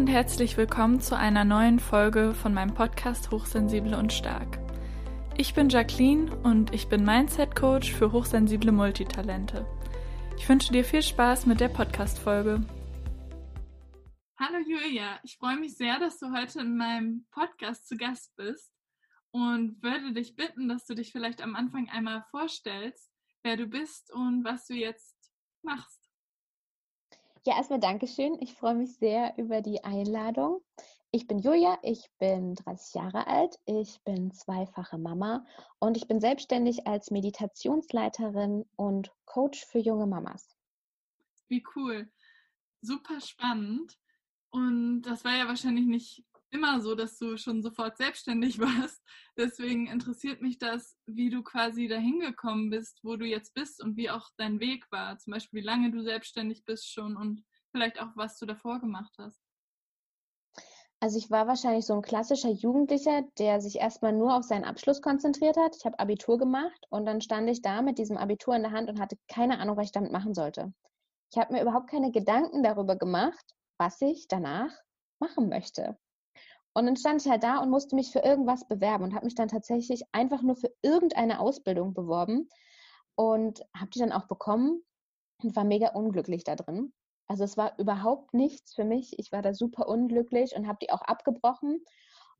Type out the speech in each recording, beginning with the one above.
und herzlich willkommen zu einer neuen Folge von meinem Podcast Hochsensible und Stark. Ich bin Jacqueline und ich bin Mindset Coach für hochsensible Multitalente. Ich wünsche dir viel Spaß mit der Podcast-Folge. Hallo Julia, ich freue mich sehr, dass du heute in meinem Podcast zu Gast bist und würde dich bitten, dass du dich vielleicht am Anfang einmal vorstellst, wer du bist und was du jetzt machst. Ja, erstmal Dankeschön. Ich freue mich sehr über die Einladung. Ich bin Julia, ich bin 30 Jahre alt, ich bin zweifache Mama und ich bin selbstständig als Meditationsleiterin und Coach für junge Mamas. Wie cool. Super spannend. Und das war ja wahrscheinlich nicht immer so, dass du schon sofort selbstständig warst. Deswegen interessiert mich das, wie du quasi dahin gekommen bist, wo du jetzt bist und wie auch dein Weg war. Zum Beispiel, wie lange du selbstständig bist schon und vielleicht auch, was du davor gemacht hast. Also ich war wahrscheinlich so ein klassischer Jugendlicher, der sich erstmal nur auf seinen Abschluss konzentriert hat. Ich habe Abitur gemacht und dann stand ich da mit diesem Abitur in der Hand und hatte keine Ahnung, was ich damit machen sollte. Ich habe mir überhaupt keine Gedanken darüber gemacht, was ich danach machen möchte. Und dann stand ich halt da und musste mich für irgendwas bewerben und habe mich dann tatsächlich einfach nur für irgendeine Ausbildung beworben und habe die dann auch bekommen und war mega unglücklich da drin. Also es war überhaupt nichts für mich. Ich war da super unglücklich und habe die auch abgebrochen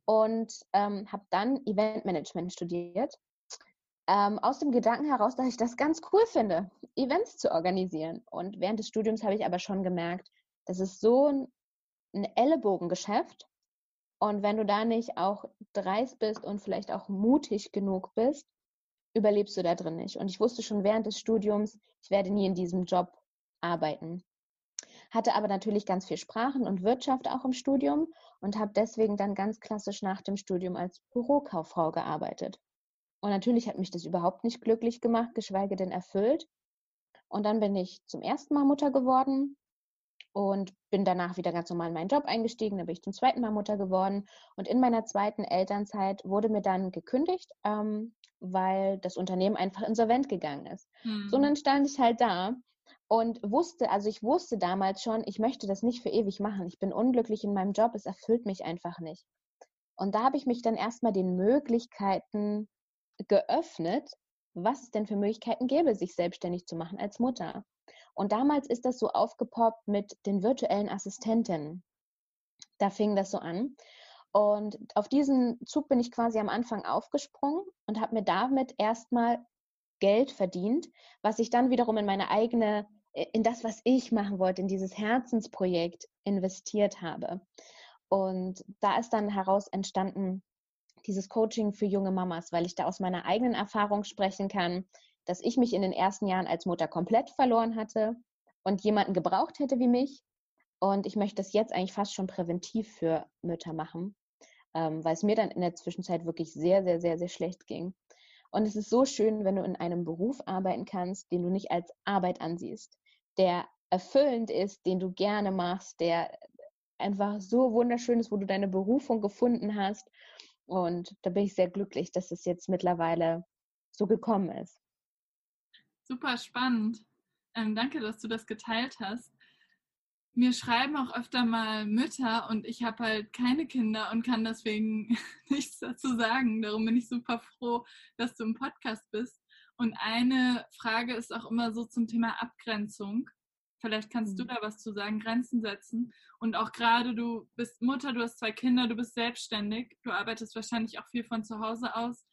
und ähm, habe dann Eventmanagement studiert. Ähm, aus dem Gedanken heraus, dass ich das ganz cool finde, Events zu organisieren. Und während des Studiums habe ich aber schon gemerkt, das ist so ein, ein Ellenbogengeschäft und wenn du da nicht auch dreist bist und vielleicht auch mutig genug bist, überlebst du da drin nicht. Und ich wusste schon während des Studiums, ich werde nie in diesem Job arbeiten. Hatte aber natürlich ganz viel Sprachen und Wirtschaft auch im Studium und habe deswegen dann ganz klassisch nach dem Studium als Bürokauffrau gearbeitet. Und natürlich hat mich das überhaupt nicht glücklich gemacht, geschweige denn erfüllt. Und dann bin ich zum ersten Mal Mutter geworden, und bin danach wieder ganz normal in meinen Job eingestiegen. Da bin ich zum zweiten Mal Mutter geworden. Und in meiner zweiten Elternzeit wurde mir dann gekündigt, ähm, weil das Unternehmen einfach insolvent gegangen ist. Mhm. So, und dann stand ich halt da und wusste, also ich wusste damals schon, ich möchte das nicht für ewig machen. Ich bin unglücklich in meinem Job, es erfüllt mich einfach nicht. Und da habe ich mich dann erstmal den Möglichkeiten geöffnet, was es denn für Möglichkeiten gäbe, sich selbstständig zu machen als Mutter. Und damals ist das so aufgepoppt mit den virtuellen Assistenten. Da fing das so an. Und auf diesen Zug bin ich quasi am Anfang aufgesprungen und habe mir damit erstmal Geld verdient, was ich dann wiederum in meine eigene, in das, was ich machen wollte, in dieses Herzensprojekt investiert habe. Und da ist dann heraus entstanden dieses Coaching für junge Mamas, weil ich da aus meiner eigenen Erfahrung sprechen kann dass ich mich in den ersten Jahren als Mutter komplett verloren hatte und jemanden gebraucht hätte wie mich. Und ich möchte das jetzt eigentlich fast schon präventiv für Mütter machen, ähm, weil es mir dann in der Zwischenzeit wirklich sehr, sehr, sehr, sehr schlecht ging. Und es ist so schön, wenn du in einem Beruf arbeiten kannst, den du nicht als Arbeit ansiehst, der erfüllend ist, den du gerne machst, der einfach so wunderschön ist, wo du deine Berufung gefunden hast. Und da bin ich sehr glücklich, dass es jetzt mittlerweile so gekommen ist. Super spannend. Ähm, danke, dass du das geteilt hast. Mir schreiben auch öfter mal Mütter und ich habe halt keine Kinder und kann deswegen nichts dazu sagen. Darum bin ich super froh, dass du im Podcast bist. Und eine Frage ist auch immer so zum Thema Abgrenzung. Vielleicht kannst du mhm. da was zu sagen, Grenzen setzen. Und auch gerade du bist Mutter, du hast zwei Kinder, du bist selbstständig, du arbeitest wahrscheinlich auch viel von zu Hause aus.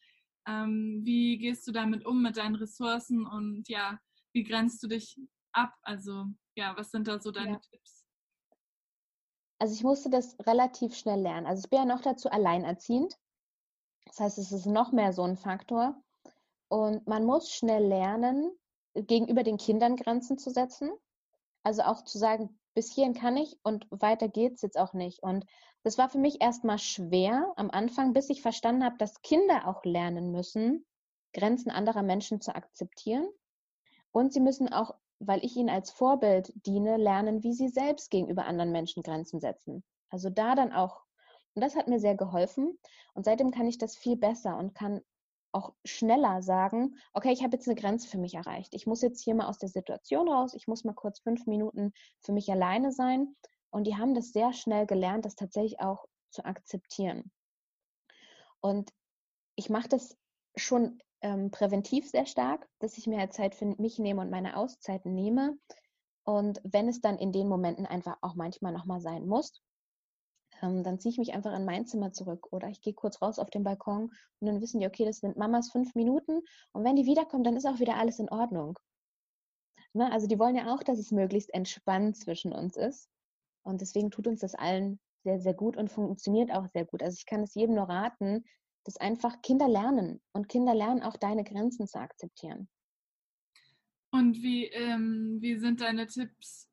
Ähm, wie gehst du damit um mit deinen Ressourcen und ja, wie grenzt du dich ab? Also ja, was sind da so deine ja. Tipps? Also ich musste das relativ schnell lernen. Also ich bin ja noch dazu alleinerziehend. Das heißt, es ist noch mehr so ein Faktor. Und man muss schnell lernen, gegenüber den Kindern Grenzen zu setzen. Also auch zu sagen, bis hierhin kann ich und weiter geht's jetzt auch nicht. Und das war für mich erstmal schwer am Anfang, bis ich verstanden habe, dass Kinder auch lernen müssen, Grenzen anderer Menschen zu akzeptieren. Und sie müssen auch, weil ich ihnen als Vorbild diene, lernen, wie sie selbst gegenüber anderen Menschen Grenzen setzen. Also da dann auch, und das hat mir sehr geholfen. Und seitdem kann ich das viel besser und kann auch schneller sagen, okay, ich habe jetzt eine Grenze für mich erreicht. Ich muss jetzt hier mal aus der Situation raus. Ich muss mal kurz fünf Minuten für mich alleine sein Und die haben das sehr schnell gelernt, das tatsächlich auch zu akzeptieren. Und ich mache das schon ähm, präventiv sehr stark, dass ich mir halt Zeit für mich nehme und meine Auszeiten nehme. Und wenn es dann in den Momenten einfach auch manchmal nochmal sein muss, ähm, dann ziehe ich mich einfach in mein Zimmer zurück oder ich gehe kurz raus auf den Balkon und dann wissen die, okay, das sind Mamas fünf Minuten und wenn die wiederkommen, dann ist auch wieder alles in Ordnung. Ne? Also die wollen ja auch, dass es möglichst entspannt zwischen uns ist und deswegen tut uns das allen sehr, sehr gut und funktioniert auch sehr gut. Also ich kann es jedem nur raten, dass einfach Kinder lernen und Kinder lernen auch deine Grenzen zu akzeptieren. Und wie, ähm, wie sind deine Tipps,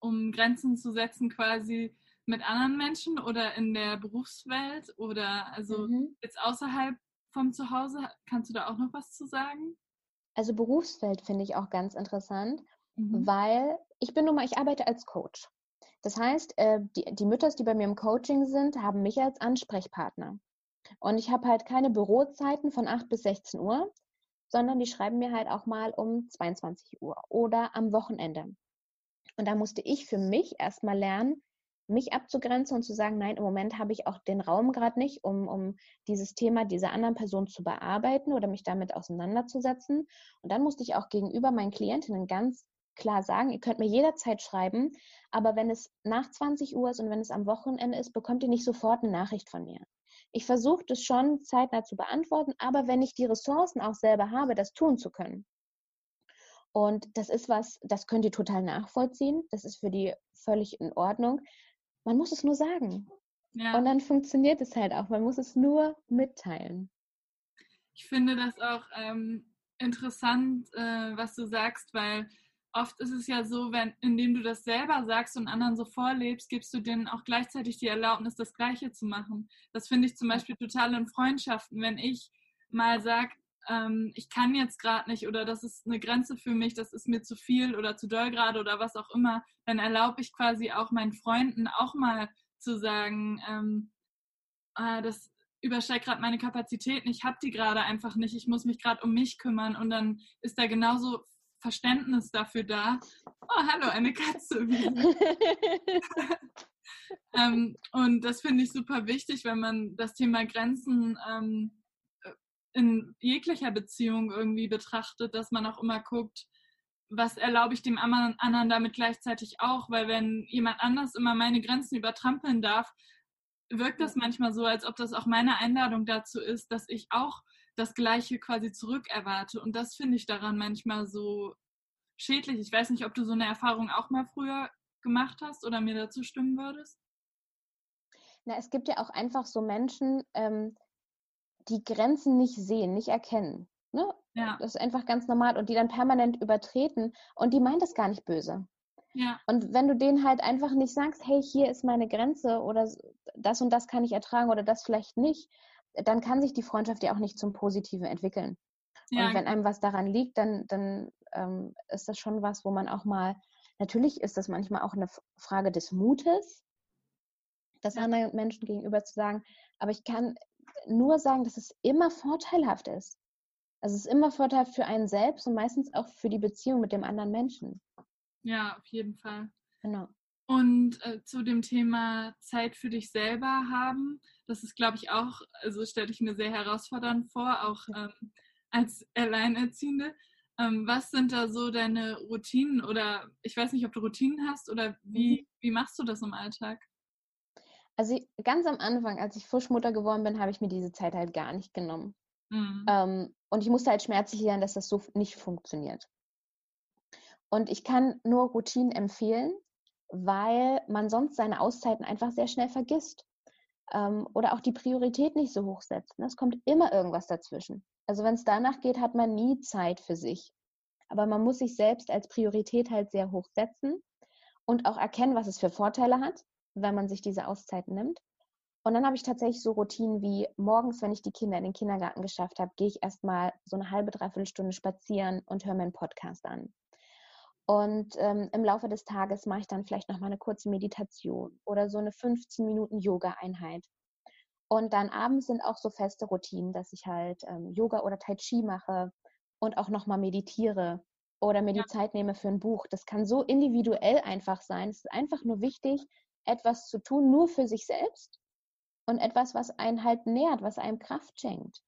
um Grenzen zu setzen, quasi mit anderen Menschen oder in der Berufswelt oder also mhm. jetzt außerhalb vom Zuhause? Kannst du da auch noch was zu sagen? Also Berufswelt finde ich auch ganz interessant, mhm. weil ich bin nun mal, ich arbeite als Coach. Das heißt, äh, die, die Mütter, die bei mir im Coaching sind, haben mich als Ansprechpartner. Und ich habe halt keine Bürozeiten von 8 bis 16 Uhr, sondern die schreiben mir halt auch mal um 22 Uhr oder am Wochenende. Und da musste ich für mich erstmal lernen, mich abzugrenzen und zu sagen, nein, im Moment habe ich auch den Raum gerade nicht, um, um dieses Thema dieser anderen Person zu bearbeiten oder mich damit auseinanderzusetzen. Und dann musste ich auch gegenüber meinen Klientinnen ganz klar sagen, ihr könnt mir jederzeit schreiben, aber wenn es nach 20 Uhr ist und wenn es am Wochenende ist, bekommt ihr nicht sofort eine Nachricht von mir. Ich versuche das schon zeitnah zu beantworten, aber wenn ich die Ressourcen auch selber habe, das tun zu können. Und das ist was, das könnt ihr total nachvollziehen. Das ist für die völlig in Ordnung. Man muss es nur sagen. Ja. Und dann funktioniert es halt auch. Man muss es nur mitteilen. Ich finde das auch ähm, interessant, äh, was du sagst, weil oft ist es ja so, wenn, indem du das selber sagst und anderen so vorlebst, gibst du denen auch gleichzeitig die Erlaubnis, das Gleiche zu machen. Das finde ich zum Beispiel total in Freundschaften, wenn ich mal sage, ähm, ich kann jetzt gerade nicht oder das ist eine Grenze für mich, das ist mir zu viel oder zu doll gerade oder was auch immer, dann erlaube ich quasi auch meinen Freunden auch mal zu sagen, ähm, äh, das übersteigt gerade meine Kapazitäten, ich habe die gerade einfach nicht, ich muss mich gerade um mich kümmern und dann ist da genauso Verständnis dafür da. Oh, hallo, eine Katze. ähm, und das finde ich super wichtig, wenn man das Thema Grenzen ähm, in jeglicher Beziehung irgendwie betrachtet, dass man auch immer guckt, was erlaube ich dem anderen damit gleichzeitig auch, weil wenn jemand anders immer meine Grenzen übertrampeln darf, wirkt das manchmal so, als ob das auch meine Einladung dazu ist, dass ich auch das Gleiche quasi zurückerwarte. Und das finde ich daran manchmal so schädlich. Ich weiß nicht, ob du so eine Erfahrung auch mal früher gemacht hast oder mir dazu stimmen würdest. Na, es gibt ja auch einfach so Menschen, ähm, die Grenzen nicht sehen, nicht erkennen. Ne? Ja. Das ist einfach ganz normal und die dann permanent übertreten und die meint es gar nicht böse. Ja. Und wenn du denen halt einfach nicht sagst, hey, hier ist meine Grenze oder das und das kann ich ertragen oder das vielleicht nicht, dann kann sich die Freundschaft ja auch nicht zum Positiven entwickeln. Ja. Und wenn einem was daran liegt, dann, dann ähm, ist das schon was, wo man auch mal, natürlich ist das manchmal auch eine Frage des Mutes, das ja. anderen Menschen gegenüber zu sagen, aber ich kann nur sagen, dass es immer vorteilhaft ist. Also es ist immer vorteilhaft für einen selbst und meistens auch für die Beziehung mit dem anderen Menschen. Ja, auf jeden Fall. Genau. Und äh, zu dem Thema Zeit für dich selber haben, das ist, glaube ich, auch, also stelle ich mir sehr herausfordernd vor, auch ähm, als Alleinerziehende. Ähm, was sind da so deine Routinen oder ich weiß nicht, ob du Routinen hast oder wie, mhm. wie machst du das im Alltag? Also ganz am Anfang, als ich Frischmutter geworden bin, habe ich mir diese Zeit halt gar nicht genommen. Mhm. Ähm, und ich musste halt schmerzlich lernen, dass das so nicht funktioniert. Und ich kann nur Routinen empfehlen, weil man sonst seine Auszeiten einfach sehr schnell vergisst. Ähm, oder auch die Priorität nicht so hoch setzt. Ne? Es kommt immer irgendwas dazwischen. Also wenn es danach geht, hat man nie Zeit für sich. Aber man muss sich selbst als Priorität halt sehr hoch setzen und auch erkennen, was es für Vorteile hat wenn man sich diese Auszeiten nimmt. Und dann habe ich tatsächlich so Routinen wie morgens, wenn ich die Kinder in den Kindergarten geschafft habe, gehe ich erstmal so eine halbe, dreiviertel Stunde spazieren und höre mir einen Podcast an. Und ähm, im Laufe des Tages mache ich dann vielleicht nochmal eine kurze Meditation oder so eine 15 Minuten Yoga-Einheit. Und dann abends sind auch so feste Routinen, dass ich halt ähm, Yoga oder Tai Chi mache und auch nochmal meditiere oder mir die Zeit nehme für ein Buch. Das kann so individuell einfach sein. Es ist einfach nur wichtig, etwas zu tun, nur für sich selbst und etwas, was einen halt nährt, was einem Kraft schenkt.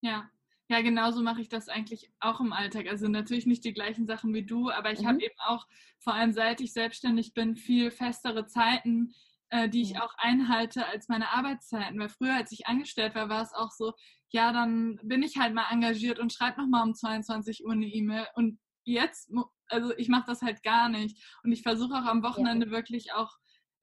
Ja, ja, genauso mache ich das eigentlich auch im Alltag. Also natürlich nicht die gleichen Sachen wie du, aber ich mhm. habe eben auch, vor allem seit ich selbstständig bin, viel festere Zeiten, äh, die ich auch einhalte als meine Arbeitszeiten. Weil früher, als ich angestellt war, war es auch so, ja, dann bin ich halt mal engagiert und schreibe nochmal um 22 Uhr eine E-Mail. Und jetzt, also ich mache das halt gar nicht. Und ich versuche auch am Wochenende ja. wirklich auch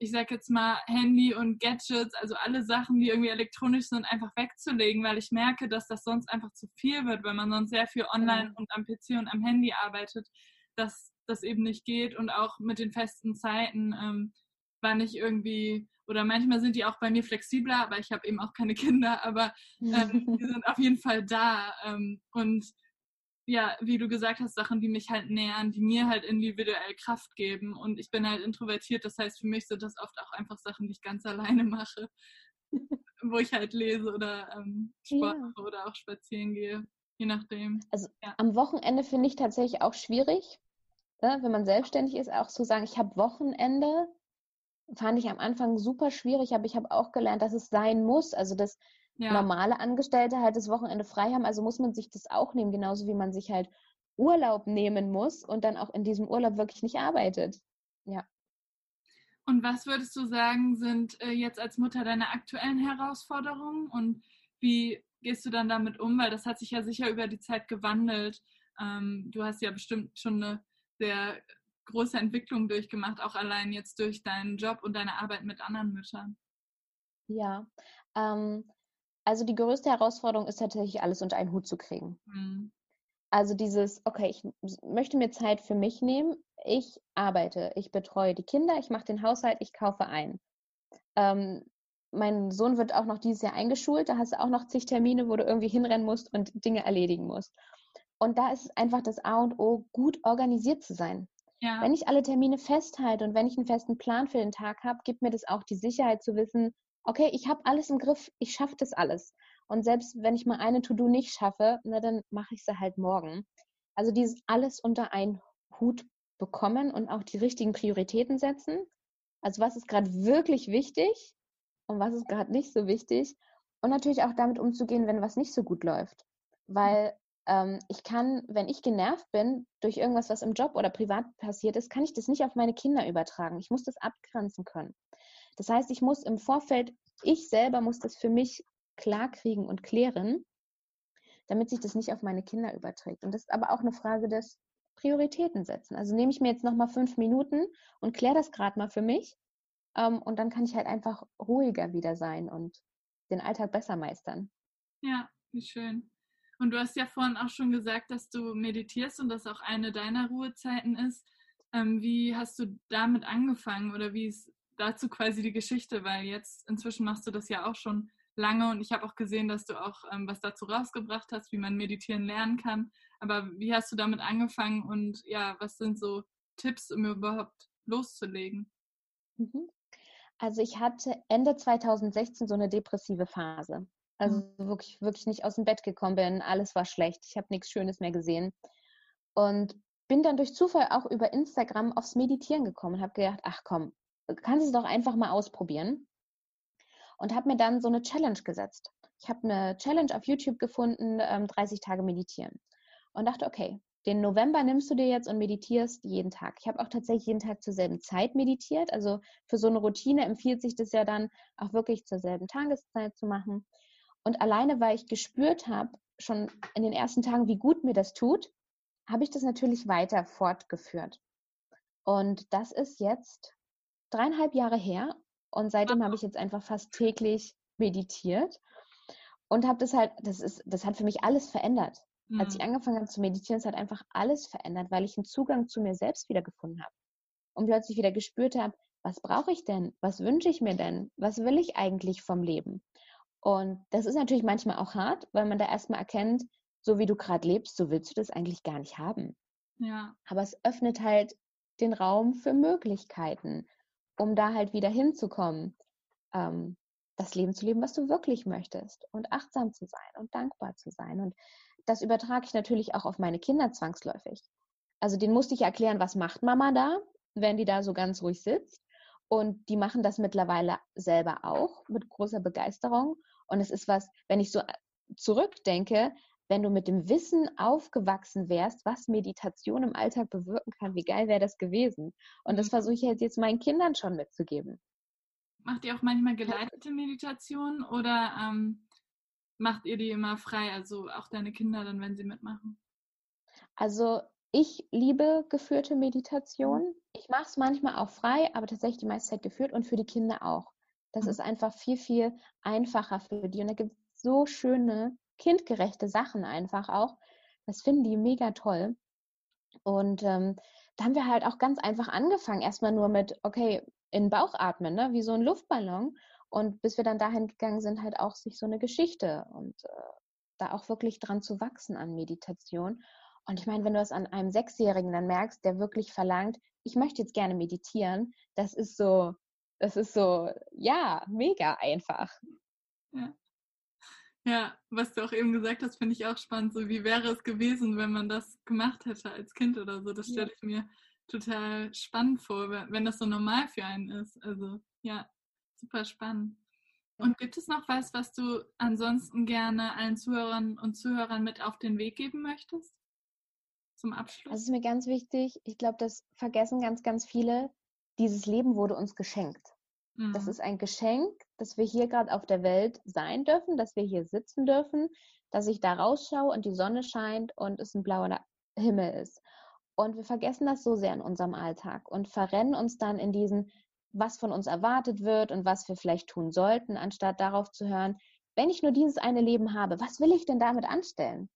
ich sag jetzt mal, Handy und Gadgets, also alle Sachen, die irgendwie elektronisch sind, einfach wegzulegen, weil ich merke, dass das sonst einfach zu viel wird, wenn man sonst sehr viel online ja. und am PC und am Handy arbeitet, dass das eben nicht geht und auch mit den festen Zeiten, ähm, wann ich irgendwie, oder manchmal sind die auch bei mir flexibler, aber ich habe eben auch keine Kinder, aber ähm, die sind auf jeden Fall da ähm, und ja, wie du gesagt hast, Sachen, die mich halt nähern, die mir halt individuell Kraft geben. Und ich bin halt introvertiert, das heißt, für mich sind das oft auch einfach Sachen, die ich ganz alleine mache, wo ich halt lese oder ähm, Sport ja. oder auch spazieren gehe, je nachdem. Also ja. am Wochenende finde ich tatsächlich auch schwierig, ne, wenn man selbstständig ist, auch zu sagen, ich habe Wochenende, fand ich am Anfang super schwierig, aber ich habe auch gelernt, dass es sein muss. Also das ja. normale Angestellte halt das Wochenende frei haben. Also muss man sich das auch nehmen, genauso wie man sich halt Urlaub nehmen muss und dann auch in diesem Urlaub wirklich nicht arbeitet. Ja. Und was würdest du sagen, sind äh, jetzt als Mutter deine aktuellen Herausforderungen und wie gehst du dann damit um? Weil das hat sich ja sicher über die Zeit gewandelt. Ähm, du hast ja bestimmt schon eine sehr große Entwicklung durchgemacht, auch allein jetzt durch deinen Job und deine Arbeit mit anderen Müttern. Ja, ähm, also die größte Herausforderung ist tatsächlich, alles unter einen Hut zu kriegen. Mhm. Also dieses, okay, ich möchte mir Zeit für mich nehmen, ich arbeite, ich betreue die Kinder, ich mache den Haushalt, ich kaufe ein. Ähm, mein Sohn wird auch noch dieses Jahr eingeschult, da hast du auch noch zig Termine, wo du irgendwie hinrennen musst und Dinge erledigen musst. Und da ist es einfach das A und O, gut organisiert zu sein. Ja. Wenn ich alle Termine festhalte und wenn ich einen festen Plan für den Tag habe, gibt mir das auch die Sicherheit zu wissen, okay, ich habe alles im Griff, ich schaffe das alles. Und selbst wenn ich mal eine To-Do nicht schaffe, na, dann mache ich sie halt morgen. Also dieses alles unter einen Hut bekommen und auch die richtigen Prioritäten setzen. Also was ist gerade wirklich wichtig und was ist gerade nicht so wichtig. Und natürlich auch damit umzugehen, wenn was nicht so gut läuft. Weil ähm, ich kann, wenn ich genervt bin durch irgendwas, was im Job oder privat passiert ist, kann ich das nicht auf meine Kinder übertragen. Ich muss das abgrenzen können. Das heißt, ich muss im Vorfeld, ich selber muss das für mich klarkriegen und klären, damit sich das nicht auf meine Kinder überträgt. Und das ist aber auch eine Frage des Prioritäten setzen. Also nehme ich mir jetzt nochmal fünf Minuten und kläre das gerade mal für mich. Ähm, und dann kann ich halt einfach ruhiger wieder sein und den Alltag besser meistern. Ja, wie schön. Und du hast ja vorhin auch schon gesagt, dass du meditierst und das auch eine deiner Ruhezeiten ist. Ähm, wie hast du damit angefangen oder wie ist dazu quasi die Geschichte, weil jetzt inzwischen machst du das ja auch schon lange und ich habe auch gesehen, dass du auch ähm, was dazu rausgebracht hast, wie man meditieren lernen kann. Aber wie hast du damit angefangen und ja, was sind so Tipps, um überhaupt loszulegen? Mhm. Also ich hatte Ende 2016 so eine depressive Phase. Also mhm. wirklich, wirklich nicht aus dem Bett gekommen bin, alles war schlecht, ich habe nichts Schönes mehr gesehen. Und bin dann durch Zufall auch über Instagram aufs Meditieren gekommen und habe gedacht, ach komm, kannst es doch einfach mal ausprobieren. Und habe mir dann so eine Challenge gesetzt. Ich habe eine Challenge auf YouTube gefunden, 30 ähm, Tage meditieren. Und dachte, okay, den November nimmst du dir jetzt und meditierst jeden Tag. Ich habe auch tatsächlich jeden Tag zur selben Zeit meditiert. Also für so eine Routine empfiehlt sich das ja dann auch wirklich zur selben Tageszeit zu machen. Und alleine, weil ich gespürt habe, schon in den ersten Tagen, wie gut mir das tut, habe ich das natürlich weiter fortgeführt. Und das ist jetzt dreieinhalb Jahre her und seitdem habe ich jetzt einfach fast täglich meditiert und habe das halt, das ist, das hat für mich alles verändert. Mhm. Als ich mhm. angefangen habe zu meditieren, es hat einfach alles verändert, weil ich einen Zugang zu mir selbst wieder gefunden habe und plötzlich wieder gespürt habe, was brauche ich denn? Was wünsche ich mir denn? Was will ich eigentlich vom Leben? Und das ist natürlich manchmal auch hart, weil man da erstmal erkennt, so wie du gerade lebst, so willst du das eigentlich gar nicht haben. Ja. Aber es öffnet halt den Raum für Möglichkeiten um da halt wieder hinzukommen, ähm, das Leben zu leben, was du wirklich möchtest und achtsam zu sein und dankbar zu sein. Und das übertrage ich natürlich auch auf meine Kinder zwangsläufig. Also den musste ich erklären, was macht Mama da, wenn die da so ganz ruhig sitzt. Und die machen das mittlerweile selber auch mit großer Begeisterung. Und es ist was, wenn ich so äh, zurückdenke, wenn du mit dem Wissen aufgewachsen wärst, was Meditation im Alltag bewirken kann, wie geil wäre das gewesen? Und das mhm. versuche ich jetzt meinen Kindern schon mitzugeben. Macht ihr auch manchmal geleitete Meditation oder ähm, macht ihr die immer frei, also auch deine Kinder dann, wenn sie mitmachen? Also ich liebe geführte Meditation. Ich mache es manchmal auch frei, aber tatsächlich die meiste Zeit geführt und für die Kinder auch. Das mhm. ist einfach viel, viel einfacher für die. Und da gibt es so schöne, kindgerechte Sachen einfach auch. Das finden die mega toll. Und ähm, da haben wir halt auch ganz einfach angefangen. Erstmal nur mit, okay, in den Bauch atmen, ne? wie so ein Luftballon. Und bis wir dann dahin gegangen sind, halt auch sich so eine Geschichte und äh, da auch wirklich dran zu wachsen an Meditation. Und ich meine, wenn du das an einem Sechsjährigen dann merkst, der wirklich verlangt, ich möchte jetzt gerne meditieren, das ist so, das ist so, ja, mega einfach. Ja. Ja, was du auch eben gesagt hast, finde ich auch spannend. So, wie wäre es gewesen, wenn man das gemacht hätte als Kind oder so? Das stelle ich mir total spannend vor, wenn das so normal für einen ist. Also, ja, super spannend. Und gibt es noch was, was du ansonsten gerne allen Zuhörern und Zuhörern mit auf den Weg geben möchtest? Zum Abschluss. Das ist mir ganz wichtig. Ich glaube, das vergessen ganz, ganz viele. Dieses Leben wurde uns geschenkt. Mhm. Das ist ein Geschenk, dass wir hier gerade auf der Welt sein dürfen, dass wir hier sitzen dürfen, dass ich da rausschaue und die Sonne scheint und es ein blauer Himmel ist. Und wir vergessen das so sehr in unserem Alltag und verrennen uns dann in diesen, was von uns erwartet wird und was wir vielleicht tun sollten, anstatt darauf zu hören, wenn ich nur dieses eine Leben habe, was will ich denn damit anstellen?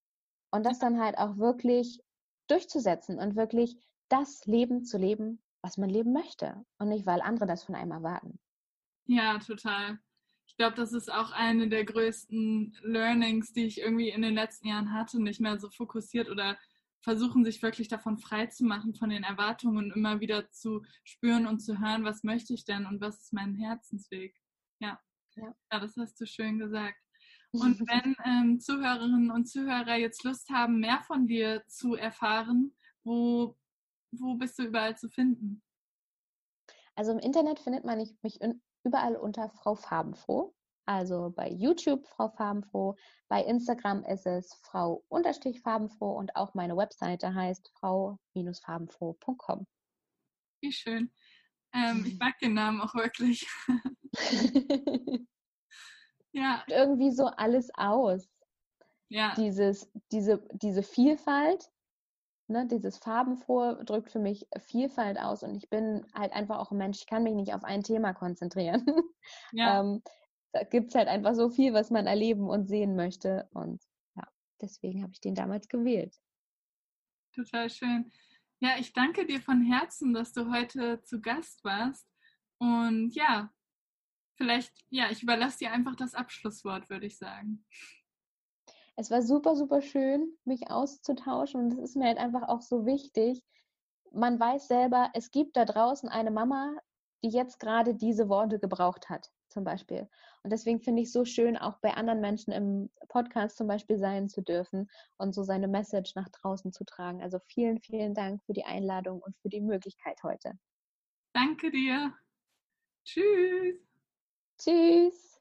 Und das dann halt auch wirklich durchzusetzen und wirklich das Leben zu leben, was man leben möchte und nicht, weil andere das von einem erwarten. Ja, total. Ich glaube, das ist auch eine der größten Learnings, die ich irgendwie in den letzten Jahren hatte, nicht mehr so fokussiert oder versuchen, sich wirklich davon frei zu machen, von den Erwartungen und immer wieder zu spüren und zu hören, was möchte ich denn und was ist mein Herzensweg. Ja, ja. ja das hast du schön gesagt. Und wenn ähm, Zuhörerinnen und Zuhörer jetzt Lust haben, mehr von dir zu erfahren, wo, wo bist du überall zu finden? Also im Internet findet man mich überall unter Frau Farbenfroh. Also bei YouTube Frau Farbenfroh, bei Instagram ist es Frau Farbenfroh und auch meine Webseite heißt frau-farbenfroh.com. Wie schön. Ähm, ich mag den Namen auch wirklich. ja. irgendwie so alles aus. Ja. Dieses, diese, diese Vielfalt, ne, dieses Farbenfrohe drückt für mich Vielfalt aus und ich bin halt einfach auch ein Mensch, ich kann mich nicht auf ein Thema konzentrieren. Ja. ähm, da gibt es halt einfach so viel, was man erleben und sehen möchte und ja, deswegen habe ich den damals gewählt. Total schön. Ja, ich danke dir von Herzen, dass du heute zu Gast warst und ja, vielleicht, ja, ich überlasse dir einfach das Abschlusswort, würde ich sagen es war super, super schön, mich auszutauschen und es ist mir halt einfach auch so wichtig. Man weiß selber, es gibt da draußen eine Mama, die jetzt gerade diese Worte gebraucht hat, zum Beispiel. Und deswegen finde ich es so schön, auch bei anderen Menschen im Podcast zum Beispiel sein zu dürfen und so seine Message nach draußen zu tragen. Also vielen, vielen Dank für die Einladung und für die Möglichkeit heute. Danke dir. Tschüss. Tschüss.